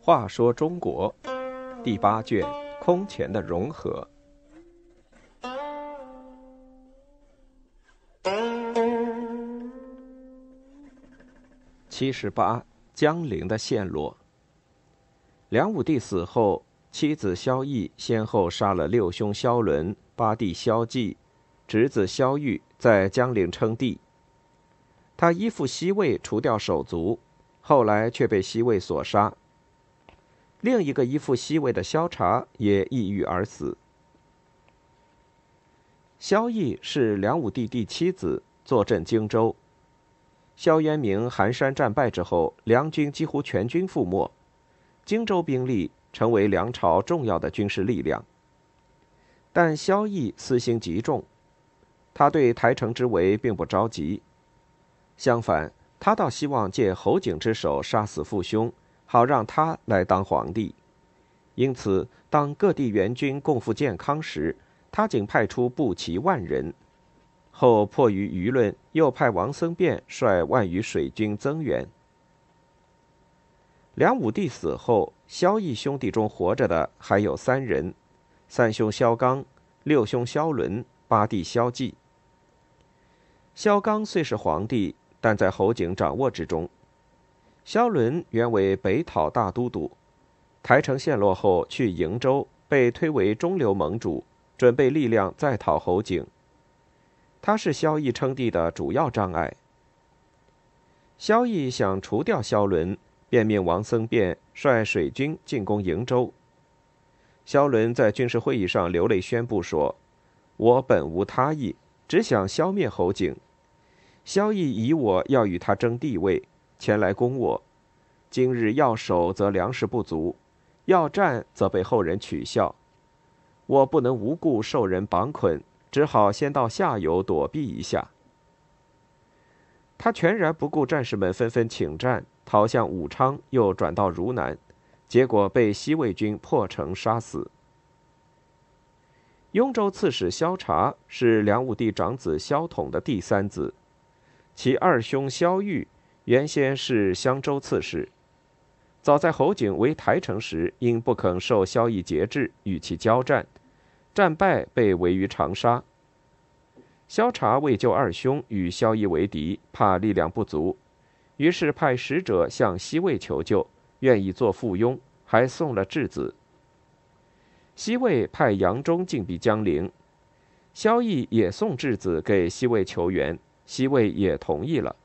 话说中国第八卷空前的融合。七十八，江陵的陷落。梁武帝死后，妻子萧绎先后杀了六兄萧伦、八弟萧纪，侄子萧玉在江陵称帝。他依附西魏，除掉手足，后来却被西魏所杀。另一个依附西魏的萧察也抑郁而死。萧绎是梁武帝第七子，坐镇荆州。萧渊明寒山战败之后，梁军几乎全军覆没，荆州兵力成为梁朝重要的军事力量。但萧绎私心极重，他对台城之围并不着急，相反，他倒希望借侯景之手杀死父兄。好让他来当皇帝，因此，当各地援军共赴建康时，他仅派出步骑万人。后迫于舆论，又派王僧辩率万余水军增援。梁武帝死后，萧绎兄弟中活着的还有三人：三兄萧纲、六兄萧伦、八弟萧纪。萧纲虽是皇帝，但在侯景掌握之中。萧伦原为北讨大都督，台城陷落后去瀛州，被推为中流盟主，准备力量再讨侯景。他是萧绎称帝的主要障碍。萧绎想除掉萧伦，便命王僧辩率水军进攻瀛州。萧伦在军事会议上流泪宣布说：“我本无他意，只想消灭侯景。萧绎以我要与他争地位。”前来攻我，今日要守则粮食不足，要战则被后人取笑。我不能无故受人绑捆，只好先到下游躲避一下。他全然不顾战士们纷纷请战，逃向武昌，又转到汝南，结果被西魏军破城杀死。雍州刺史萧察是梁武帝长子萧统的第三子，其二兄萧玉。原先是襄州刺史，早在侯景为台城时，因不肯受萧绎节制，与其交战，战败被围于长沙。萧察为救二兄，与萧绎为敌，怕力量不足，于是派使者向西魏求救，愿意做附庸，还送了质子。西魏派杨忠进逼江陵，萧绎也送质子给西魏求援，西魏也同意了。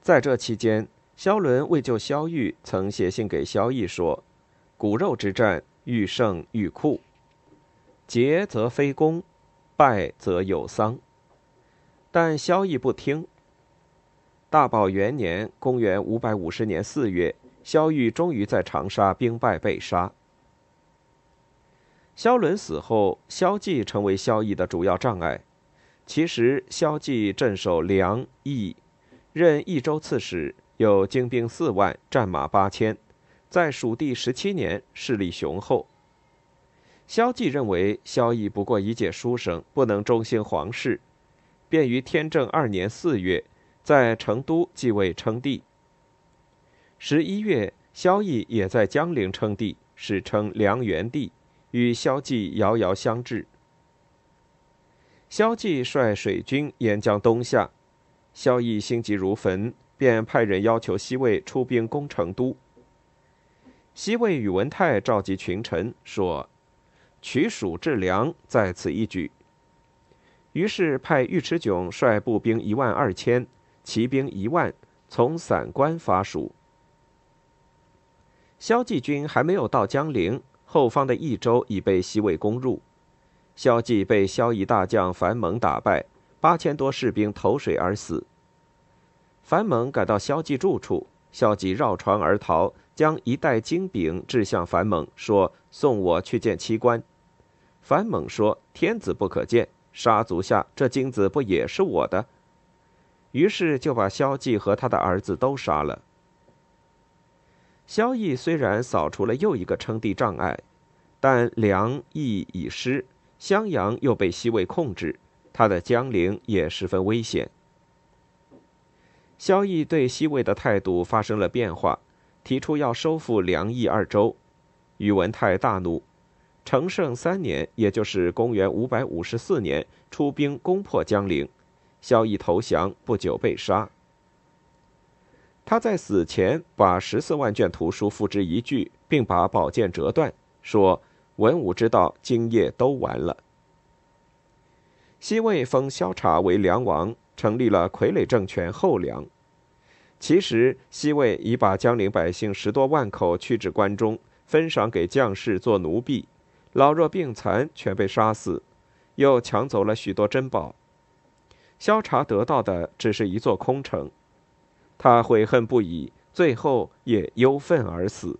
在这期间，萧伦为救萧玉，曾写信给萧绎说：“骨肉之战，欲胜欲酷，捷则非功，败则有丧。”但萧绎不听。大宝元年（公元550年）四月，萧玉终于在长沙兵败被杀。萧伦死后，萧纪成为萧绎的主要障碍。其实，萧纪镇守梁、益。任益州刺史，有精兵四万，战马八千，在蜀地十七年，势力雄厚。萧纪认为萧绎不过一介书生，不能忠心皇室，便于天正二年四月，在成都继位称帝。十一月，萧绎也在江陵称帝，史称梁元帝，与萧纪遥遥相峙。萧纪率水军沿江东下。萧绎心急如焚，便派人要求西魏出兵攻成都。西魏宇文泰召集群臣说：“取蜀治梁，在此一举。”于是派尉迟迥率步兵一万二千，骑兵一万，从散关伐蜀。萧纪军还没有到江陵，后方的益州已被西魏攻入。萧纪被萧绎大将樊蒙打败。八千多士兵投水而死。樊猛赶到萧纪住处，萧纪绕船而逃，将一袋金饼掷向樊猛，说：“送我去见七官。”樊猛说：“天子不可见，杀足下这金子不也是我的？”于是就把萧纪和他的儿子都杀了。萧绎虽然扫除了又一个称帝障碍，但梁益已失，襄阳又被西魏控制。他的江陵也十分危险。萧绎对西魏的态度发生了变化，提出要收复梁益二州。宇文泰大怒，成圣三年，也就是公元五百五十四年，出兵攻破江陵。萧绎投降，不久被杀。他在死前把十四万卷图书付之一炬，并把宝剑折断，说：“文武之道，今夜都完了。”西魏封萧察为梁王，成立了傀儡政权后梁。其实，西魏已把江陵百姓十多万口驱至关中，分赏给将士做奴婢，老弱病残全被杀死，又抢走了许多珍宝。萧察得到的只是一座空城。他悔恨不已，最后也忧愤而死。